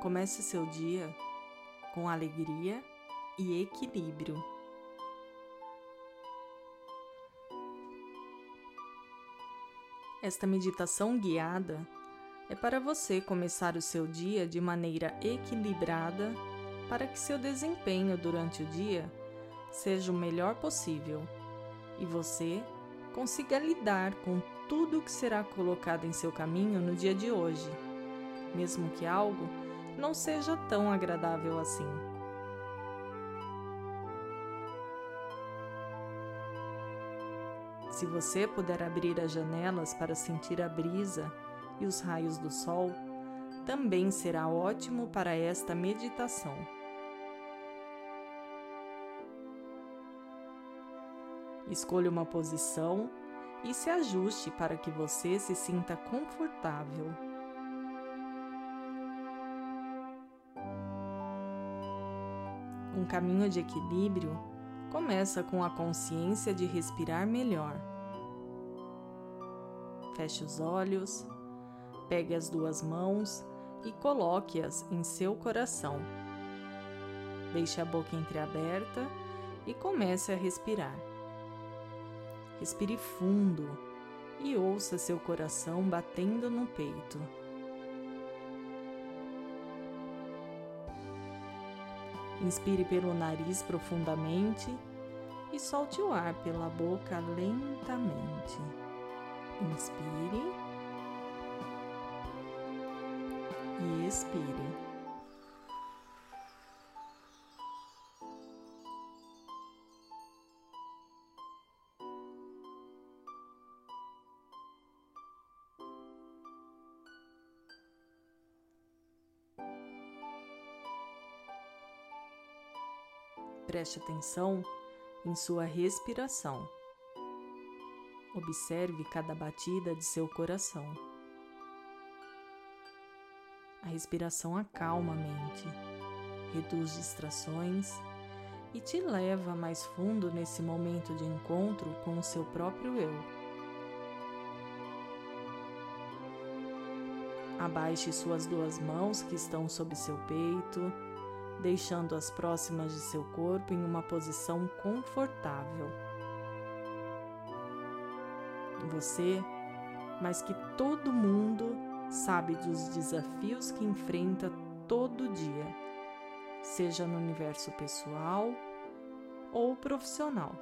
comece seu dia com alegria e equilíbrio. Esta meditação guiada é para você começar o seu dia de maneira equilibrada para que seu desempenho durante o dia seja o melhor possível e você consiga lidar com tudo que será colocado em seu caminho no dia de hoje, mesmo que algo não seja tão agradável assim. Se você puder abrir as janelas para sentir a brisa e os raios do sol, também será ótimo para esta meditação. Escolha uma posição e se ajuste para que você se sinta confortável. Um caminho de equilíbrio começa com a consciência de respirar melhor. Feche os olhos, pegue as duas mãos e coloque-as em seu coração. Deixe a boca entreaberta e comece a respirar. Respire fundo e ouça seu coração batendo no peito. Inspire pelo nariz profundamente e solte o ar pela boca lentamente. Inspire e expire. Preste atenção em sua respiração. Observe cada batida de seu coração. A respiração acalma a mente, reduz distrações e te leva mais fundo nesse momento de encontro com o seu próprio eu. Abaixe suas duas mãos que estão sob seu peito deixando as próximas de seu corpo em uma posição confortável. Você, mais que todo mundo, sabe dos desafios que enfrenta todo dia, seja no universo pessoal ou profissional.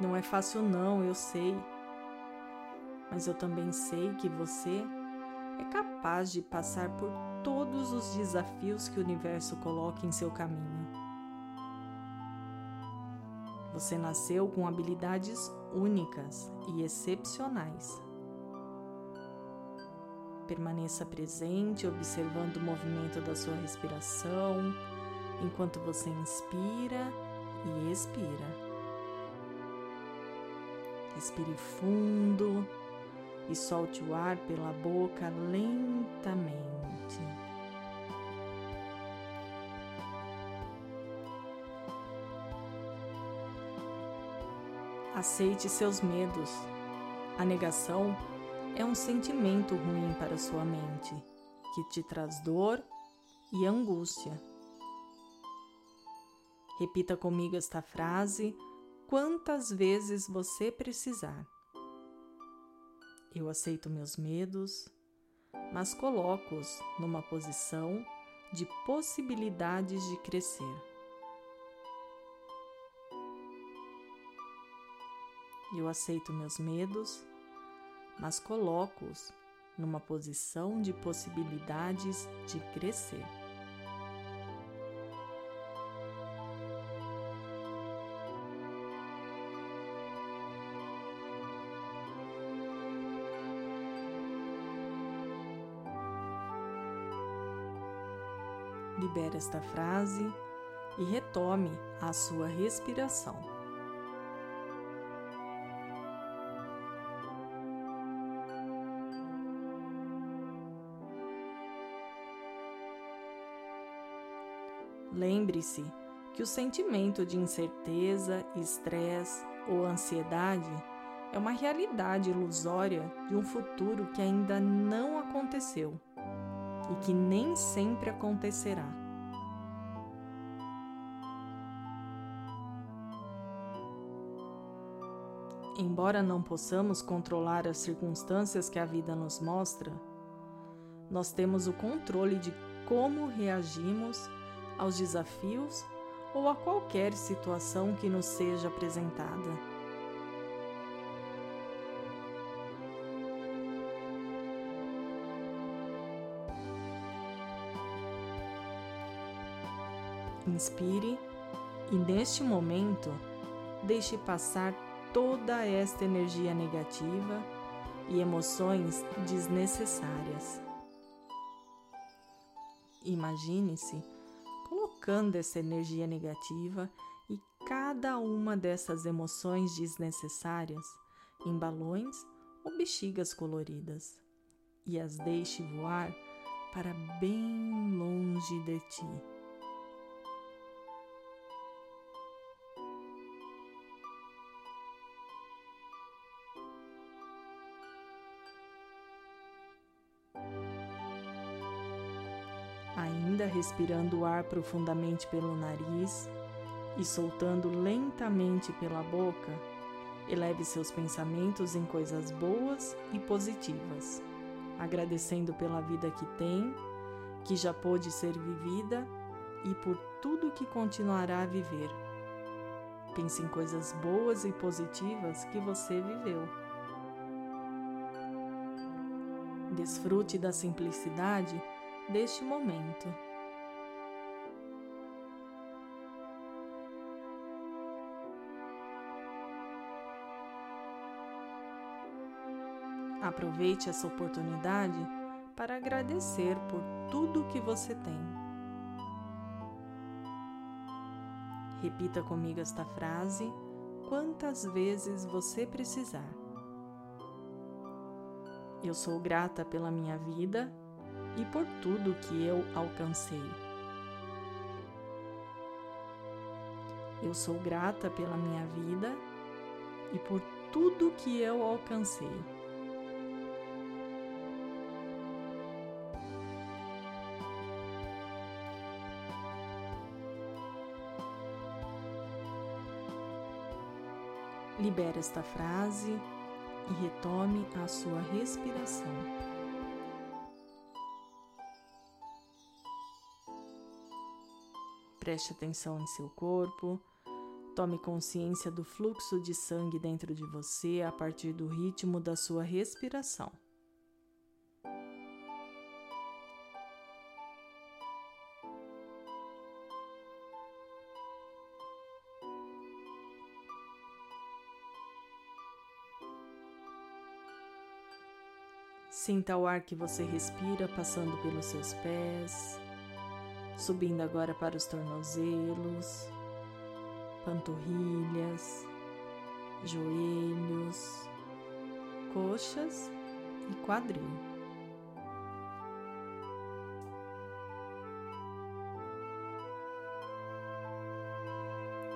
Não é fácil, não, eu sei. Mas eu também sei que você é capaz de passar por todos os desafios que o universo coloca em seu caminho. Você nasceu com habilidades únicas e excepcionais. Permaneça presente, observando o movimento da sua respiração, enquanto você inspira e expira. Respire fundo e solte o ar pela boca lentamente. Aceite seus medos. A negação é um sentimento ruim para sua mente, que te traz dor e angústia. Repita comigo esta frase quantas vezes você precisar. Eu aceito meus medos, mas coloco-os numa posição de possibilidades de crescer. Eu aceito meus medos, mas coloco-os numa posição de possibilidades de crescer. Libere esta frase e retome a sua respiração. Lembre-se que o sentimento de incerteza, estresse ou ansiedade é uma realidade ilusória de um futuro que ainda não aconteceu e que nem sempre acontecerá. Embora não possamos controlar as circunstâncias que a vida nos mostra, nós temos o controle de como reagimos aos desafios ou a qualquer situação que nos seja apresentada. Inspire e, neste momento, deixe passar toda esta energia negativa e emoções desnecessárias. Imagine-se colocando essa energia negativa e cada uma dessas emoções desnecessárias em balões ou bexigas coloridas e as deixe voar para bem longe de ti. Respirando o ar profundamente pelo nariz e soltando lentamente pela boca, eleve seus pensamentos em coisas boas e positivas, agradecendo pela vida que tem, que já pôde ser vivida e por tudo que continuará a viver. Pense em coisas boas e positivas que você viveu. Desfrute da simplicidade deste momento. Aproveite essa oportunidade para agradecer por tudo que você tem. Repita comigo esta frase quantas vezes você precisar. Eu sou grata pela minha vida e por tudo que eu alcancei. Eu sou grata pela minha vida e por tudo que eu alcancei. Libere esta frase e retome a sua respiração. Preste atenção em seu corpo. Tome consciência do fluxo de sangue dentro de você a partir do ritmo da sua respiração. Sinta o ar que você respira passando pelos seus pés, subindo agora para os tornozelos, panturrilhas, joelhos, coxas e quadril.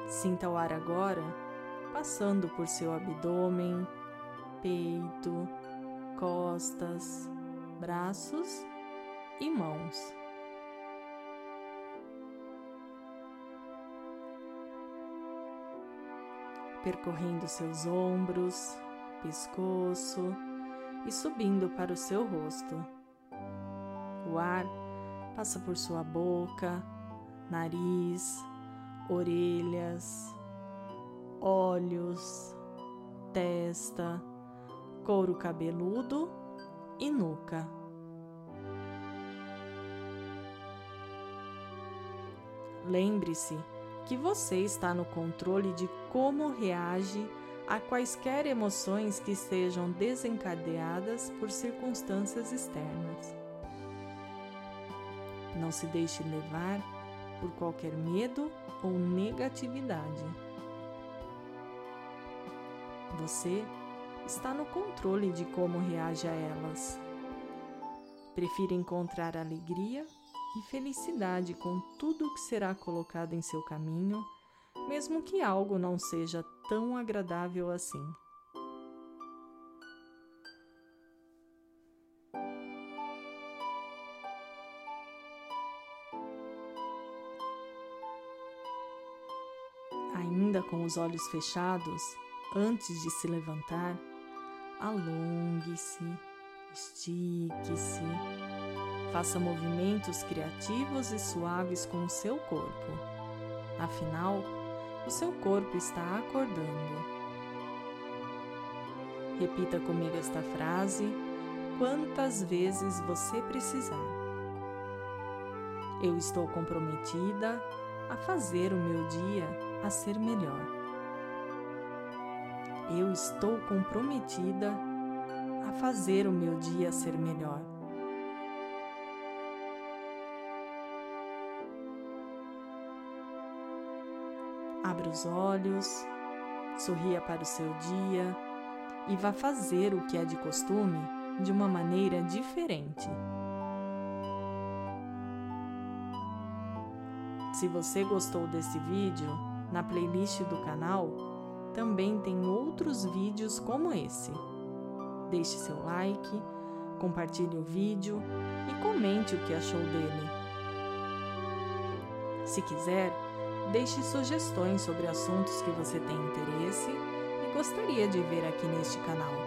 Sinta o ar agora passando por seu abdômen, peito, costas, braços e mãos. percorrendo seus ombros, pescoço e subindo para o seu rosto. O ar passa por sua boca, nariz, orelhas, olhos, testa, couro cabeludo e nuca. Lembre-se que você está no controle de como reage a quaisquer emoções que sejam desencadeadas por circunstâncias externas. Não se deixe levar por qualquer medo ou negatividade. Você está no controle de como reage a elas. Prefira encontrar alegria e felicidade com tudo o que será colocado em seu caminho, mesmo que algo não seja tão agradável assim. Ainda com os olhos fechados, antes de se levantar, alongue-se, estique-se, faça movimentos criativos e suaves com o seu corpo. Afinal, o seu corpo está acordando. Repita comigo esta frase quantas vezes você precisar. Eu estou comprometida a fazer o meu dia a ser melhor. Eu estou comprometida a fazer o meu dia ser melhor. Abra os olhos, sorria para o seu dia e vá fazer o que é de costume de uma maneira diferente. Se você gostou desse vídeo, na playlist do canal também tem outros vídeos como esse. Deixe seu like, compartilhe o vídeo e comente o que achou dele. Se quiser, deixe sugestões sobre assuntos que você tem interesse e gostaria de ver aqui neste canal.